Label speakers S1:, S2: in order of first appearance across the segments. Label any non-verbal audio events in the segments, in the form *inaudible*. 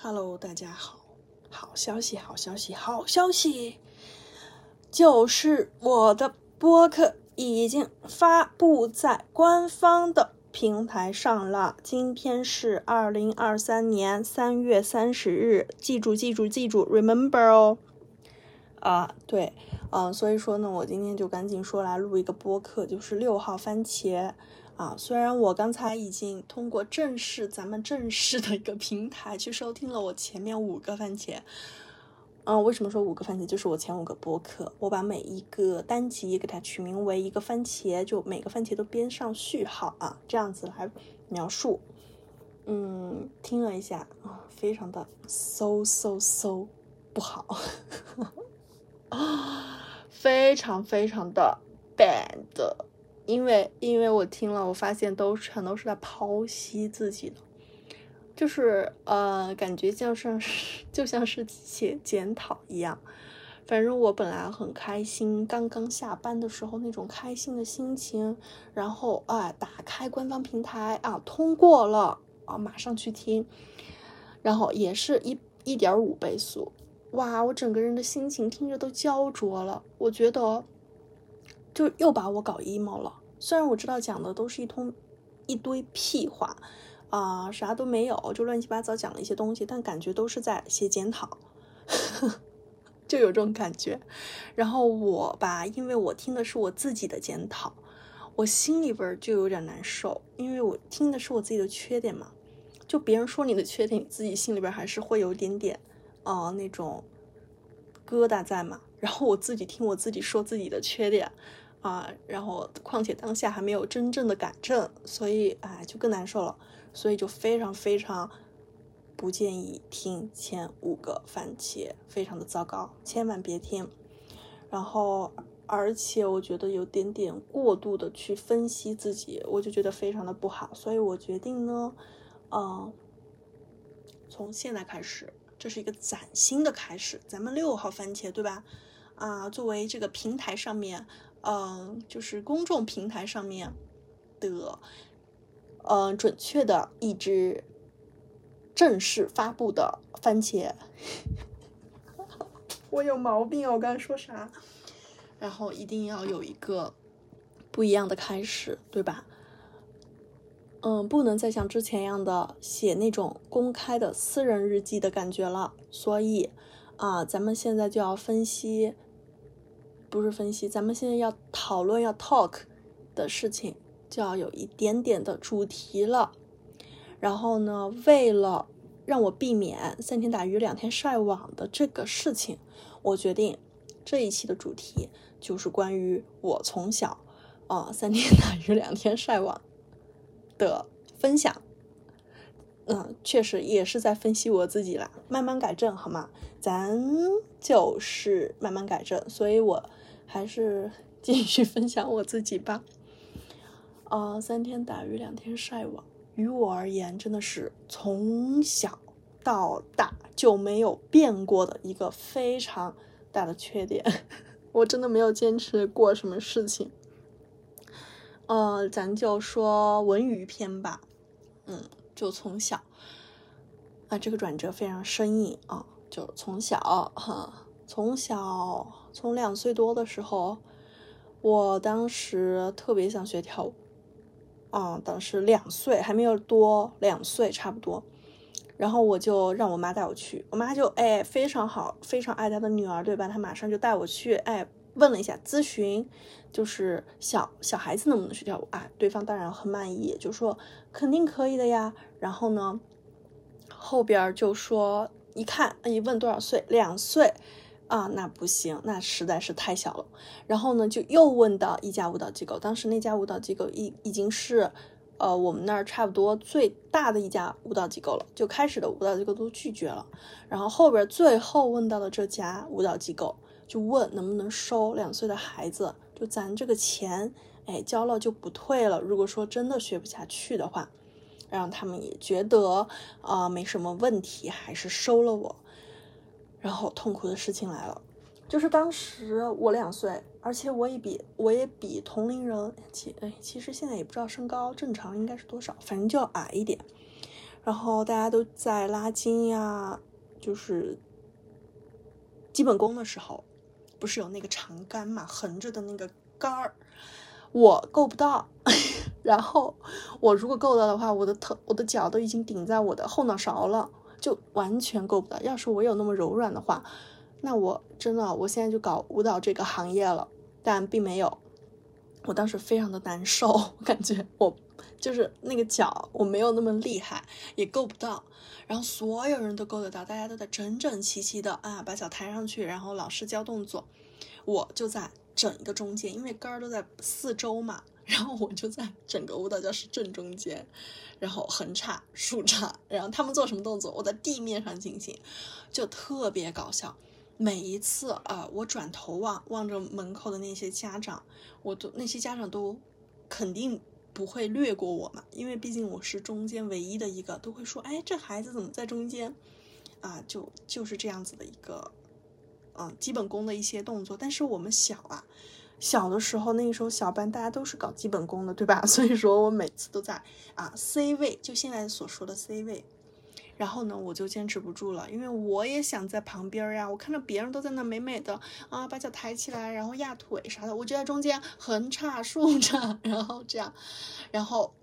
S1: Hello，大家好，好消息，好消息，好消息，就是我的播客已经发布在官方的平台上了。今天是二零二三年三月三十日，记住，记住，记住，remember 哦。啊，对，嗯，所以说呢，我今天就赶紧说来录一个播客，就是六号番茄。啊，虽然我刚才已经通过正式咱们正式的一个平台去收听了我前面五个番茄，嗯，为什么说五个番茄？就是我前五个播客，我把每一个单集给它取名为一个番茄，就每个番茄都编上序号啊，这样子来描述。嗯，听了一下啊，非常的 so so so 不好，啊，*laughs* 非常非常的 bad。因为，因为我听了，我发现都全都是在剖析自己的，就是呃，感觉像是就像是写检讨一样。反正我本来很开心，刚刚下班的时候那种开心的心情，然后啊，打开官方平台啊，通过了啊，马上去听，然后也是一一点五倍速，哇，我整个人的心情听着都焦灼了，我觉得。就又把我搞 emo 了。虽然我知道讲的都是一通一堆屁话，啊，啥都没有，就乱七八糟讲了一些东西，但感觉都是在写检讨，*laughs* 就有这种感觉。然后我吧，因为我听的是我自己的检讨，我心里边就有点难受，因为我听的是我自己的缺点嘛。就别人说你的缺点，你自己心里边还是会有点点，啊，那种疙瘩在嘛。*laughs* 然后我自己听我自己说自己的缺点。啊，然后况且当下还没有真正的改正，所以哎就更难受了，所以就非常非常不建议听前五个番茄，非常的糟糕，千万别听。然后而且我觉得有点点过度的去分析自己，我就觉得非常的不好，所以我决定呢，嗯，从现在开始，这是一个崭新的开始，咱们六号番茄对吧？啊，作为这个平台上面。嗯，就是公众平台上面的，嗯，准确的一支正式发布的番茄，*laughs* 我有毛病啊！我刚才说啥？然后一定要有一个不一样的开始，对吧？嗯，不能再像之前一样的写那种公开的私人日记的感觉了。所以啊，咱们现在就要分析。不是分析，咱们现在要讨论要 talk 的事情，就要有一点点的主题了。然后呢，为了让我避免三天打鱼两天晒网的这个事情，我决定这一期的主题就是关于我从小啊三天打鱼两天晒网的分享。嗯，确实也是在分析我自己啦，慢慢改正好吗？咱就是慢慢改正，所以我还是 *laughs* 继续分享我自己吧。啊，三天打鱼两天晒网，于我而言真的是从小到大就没有变过的一个非常大的缺点。*laughs* 我真的没有坚持过什么事情。呃，咱就说文娱篇吧，嗯。就从小，啊，这个转折非常生硬啊！就从小哈，从小从两岁多的时候，我当时特别想学跳舞，啊，当时两岁还没有多，两岁差不多，然后我就让我妈带我去，我妈就哎非常好，非常爱她的女儿，对吧？她马上就带我去，哎。问了一下，咨询就是小小孩子能不能学跳舞啊？对方当然很满意，就说肯定可以的呀。然后呢，后边就说一看一问多少岁，两岁啊，那不行，那实在是太小了。然后呢，就又问到一家舞蹈机构，当时那家舞蹈机构已已经是呃我们那儿差不多最大的一家舞蹈机构了，就开始的舞蹈机构都拒绝了。然后后边最后问到了这家舞蹈机构。就问能不能收两岁的孩子，就咱这个钱，哎，交了就不退了。如果说真的学不下去的话，让他们也觉得啊没什么问题，还是收了我。然后痛苦的事情来了，就是当时我两岁，而且我也比我也比同龄人，其哎其实现在也不知道身高正常应该是多少，反正就要矮一点。然后大家都在拉筋呀，就是基本功的时候，不是有那个长杆嘛，横着的那个杆儿，我够不到。*laughs* 然后我如果够到的话，我的头、我的脚都已经顶在我的后脑勺了，就完全够不到。要是我有那么柔软的话，那我真的我现在就搞舞蹈这个行业了。但并没有，我当时非常的难受，我感觉我就是那个脚我没有那么厉害，也够不到。然后所有人都够得到，大家都在整整齐齐的啊把脚抬上去，然后老师教动作，我就在整一个中间，因为杆儿都在四周嘛。*laughs* 然后我就在整个舞蹈教室正中间，然后横叉、竖叉，然后他们做什么动作，我在地面上进行，就特别搞笑。每一次啊，我转头望望着门口的那些家长，我都那些家长都肯定不会略过我嘛，因为毕竟我是中间唯一的一个，都会说：“哎，这孩子怎么在中间？”啊，就就是这样子的一个，嗯，基本功的一些动作。但是我们小啊。小的时候，那个时候小班大家都是搞基本功的，对吧？*laughs* 所以说我每次都在啊 C 位，就现在所说的 C 位。然后呢，我就坚持不住了，因为我也想在旁边呀。我看着别人都在那美美的啊，把脚抬起来，然后压腿啥的，我就在中间横叉竖叉，然后这样，然后，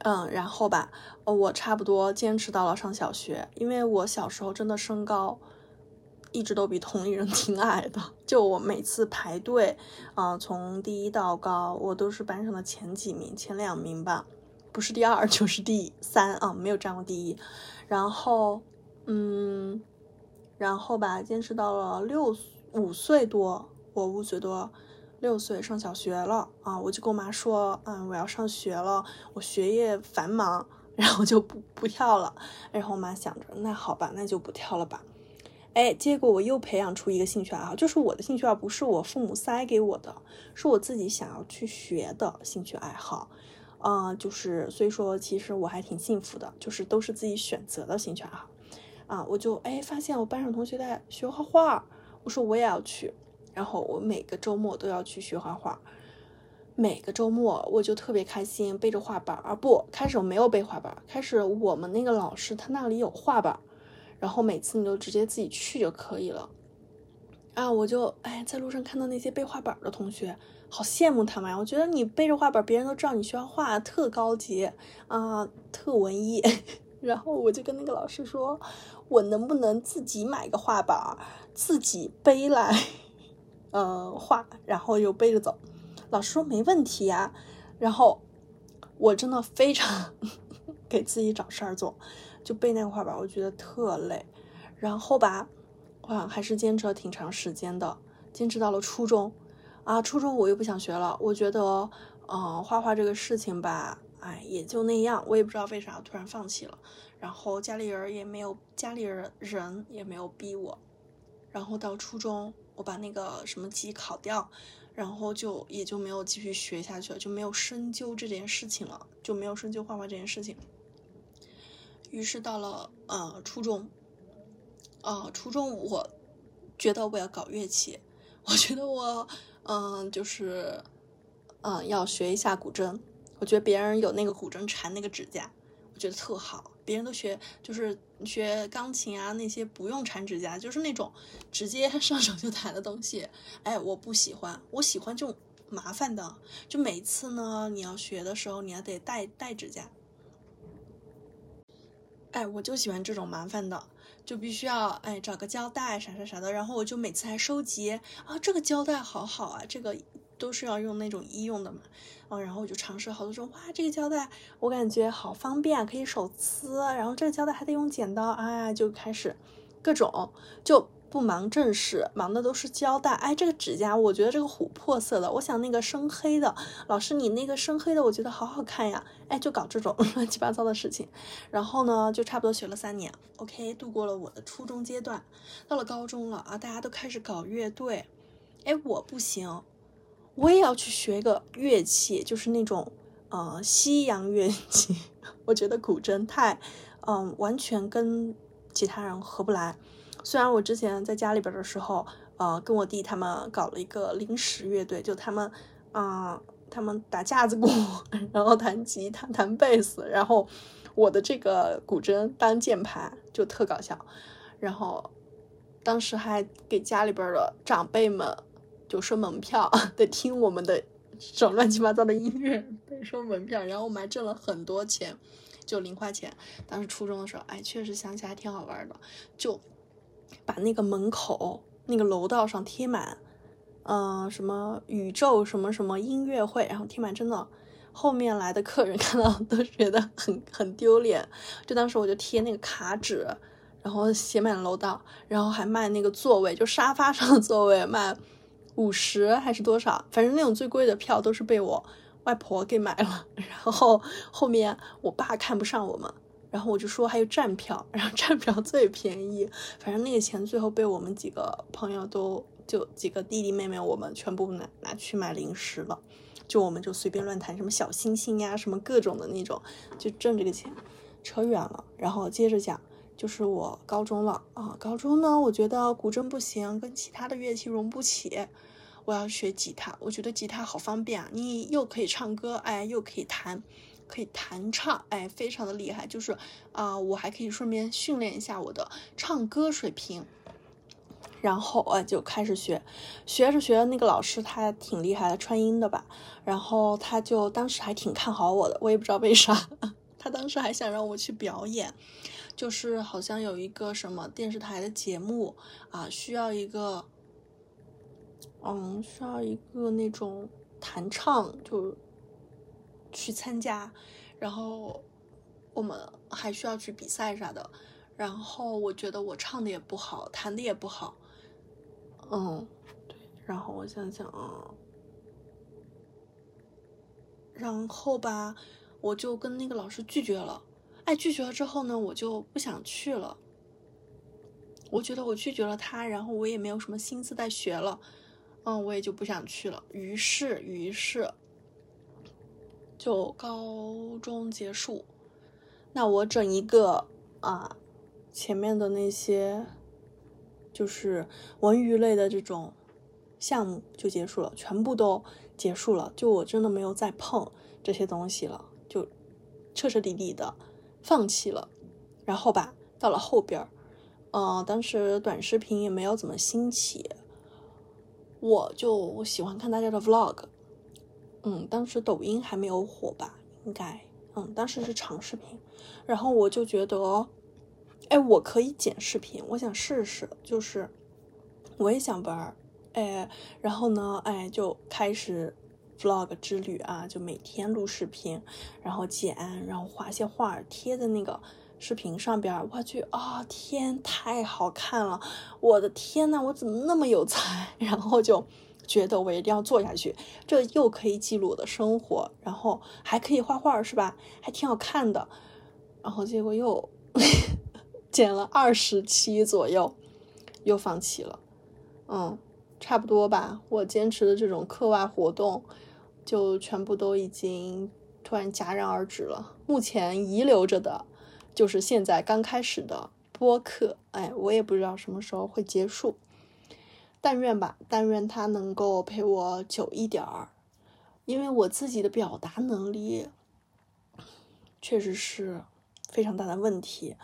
S1: 嗯，然后吧，我差不多坚持到了上小学，因为我小时候真的身高。一直都比同龄人挺矮的，就我每次排队，啊，从低到高，我都是班上的前几名，前两名吧，不是第二就是第三啊，没有占过第一。然后，嗯，然后吧，坚持到了六五岁多，我五岁多，六岁上小学了啊，我就跟我妈说，嗯，我要上学了，我学业繁忙，*laughs* 然后就不不跳了。然后我妈想着，那好吧，那就不跳了吧。哎，结果我又培养出一个兴趣爱好，就是我的兴趣爱好不是我父母塞给我的，是我自己想要去学的兴趣爱好。啊，就是所以说，其实我还挺幸福的，就是都是自己选择的兴趣爱好。啊，我就哎发现我班上同学在学画画，我说我也要去，然后我每个周末都要去学画画，每个周末我就特别开心，背着画板啊，不，开始我没有背画板，开始我们那个老师他那里有画板。然后每次你就直接自己去就可以了，啊，我就哎，在路上看到那些背画板的同学，好羡慕他们呀！我觉得你背着画板，别人都知道你需要画特高级啊，特文艺。*laughs* 然后我就跟那个老师说，我能不能自己买个画板，自己背来，嗯，画，然后又背着走。老师说没问题呀。然后我真的非常 *laughs* 给自己找事儿做。就背那个画板，我觉得特累，然后吧，哇，还是坚持了挺长时间的，坚持到了初中，啊，初中我又不想学了，我觉得，嗯，画画这个事情吧，哎，也就那样，我也不知道为啥突然放弃了，然后家里人也没有，家里人人也没有逼我，然后到初中，我把那个什么级考掉，然后就也就没有继续学下去了，就没有深究这件事情了，就没有深究画画这件事情。于是到了呃初中，呃初中我觉得我要搞乐器，我觉得我嗯就是嗯要学一下古筝，我觉得别人有那个古筝缠那个指甲，我觉得特好。别人都学就是学钢琴啊那些不用缠指甲，就是那种直接上手就弹的东西。哎，我不喜欢，我喜欢这种麻烦的，就每次呢你要学的时候你要得带带指甲。哎，我就喜欢这种麻烦的，就必须要哎找个胶带啥啥啥的，然后我就每次还收集啊，这个胶带好好啊，这个都是要用那种医用的嘛，哦，然后我就尝试好多种，哇，这个胶带我感觉好方便，可以手撕，然后这个胶带还得用剪刀，哎，就开始各种就。不忙正事，忙的都是胶带。哎，这个指甲，我觉得这个琥珀色的，我想那个深黑的。老师，你那个深黑的，我觉得好好看呀。哎，就搞这种 *laughs* 乱七八糟的事情。然后呢，就差不多学了三年，OK，度过了我的初中阶段。到了高中了啊，大家都开始搞乐队。哎，我不行，我也要去学一个乐器，就是那种呃西洋乐器。*laughs* 我觉得古筝太，嗯，完全跟其他人合不来。虽然我之前在家里边的时候，呃，跟我弟他们搞了一个临时乐队，就他们，嗯，他们打架子鼓，*laughs* 然后弹吉他、弹贝斯，然后我的这个古筝当键盘，就特搞笑。然后当时还给家里边的长辈们就收门票，*laughs* 得听我们的这种乱七八糟的音乐，得收门票。然后我们还挣了很多钱，就零花钱。当时初中的时候，哎，确实想起来挺好玩的，就把那个门口那个楼道上贴满，嗯，什么宇宙什么什么音乐会，然后贴满真的。后面来的客人 *laughs* 看到都觉得很很丢脸，就当时我就贴那个卡纸，然后写满楼道，然后还卖那个座位，就沙发上的座位卖五十还是多少，反正那种最贵的票都是被我外婆给买了。*laughs* 然后后面我爸看不上我们，然后我就说还有站票，然后站票最便宜，反正那个钱最后被我们几个朋友都就几个弟弟妹妹我们全部拿拿去买零食了。就我们就随便乱谈什么小星星呀，什么各种的那种，就挣这个钱，扯远了。然后接着讲，就是我高中了啊。高中呢，我觉得古筝不行，跟其他的乐器融不起。我要学吉他，我觉得吉他好方便啊，你又可以唱歌，哎，又可以弹，可以弹唱，哎，非常的厉害。就是啊，我还可以顺便训练一下我的唱歌水平。然后啊，就开始学，学着学着，那个老师他挺厉害的，川音的吧。然后他就当时还挺看好我的，我也不知道为啥。*laughs* 他当时还想让我去表演，就是好像有一个什么电视台的节目啊，需要一个，嗯，需要一个那种弹唱，就去参加。然后我们还需要去比赛啥的。然后我觉得我唱的也不好，弹的也不好。嗯，对，然后我想想啊，然后吧，我就跟那个老师拒绝了。哎，拒绝了之后呢，我就不想去了。我觉得我拒绝了他，然后我也没有什么心思再学了。嗯，我也就不想去了。于是，于是就高中结束。那我整一个啊，前面的那些。就是文娱类的这种项目就结束了，全部都结束了。就我真的没有再碰这些东西了，就彻彻底底的放弃了。然后吧，到了后边儿，嗯，当时短视频也没有怎么兴起，我就喜欢看大家的 vlog。嗯，当时抖音还没有火吧？应该，嗯，当时是长视频。然后我就觉得。哎，我可以剪视频，我想试试，就是我也想玩，哎，然后呢，哎，就开始 vlog 之旅啊，就每天录视频，然后剪，然后画些画贴在那个视频上边我去啊，天，太好看了，我的天呐，我怎么那么有才？*laughs* 然后就觉得我一定要做下去，这又可以记录我的生活，然后还可以画画，是吧？还挺好看的，然后结果又。*laughs* 剪了二十期左右，又放弃了。嗯，差不多吧。我坚持的这种课外活动，就全部都已经突然戛然而止了。目前遗留着的，就是现在刚开始的播客。哎，我也不知道什么时候会结束。但愿吧，但愿他能够陪我久一点儿，因为我自己的表达能力确实是非常大的问题。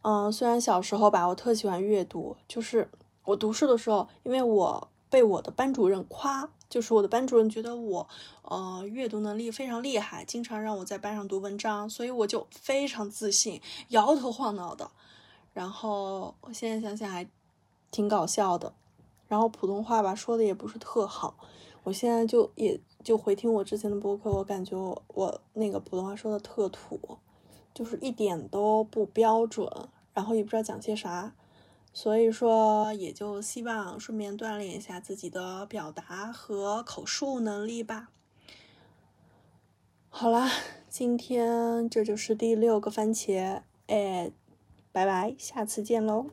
S1: 嗯，虽然小时候吧，我特喜欢阅读，就是我读书的时候，因为我被我的班主任夸，就是我的班主任觉得我，呃，阅读能力非常厉害，经常让我在班上读文章，所以我就非常自信，摇头晃脑的。然后我现在想想还挺搞笑的。然后普通话吧说的也不是特好，我现在就也就回听我之前的播客，我感觉我我那个普通话说的特土，就是一点都不标准。然后也不知道讲些啥，所以说也就希望顺便锻炼一下自己的表达和口述能力吧。好啦，今天这就是第六个番茄，哎，拜拜，下次见喽。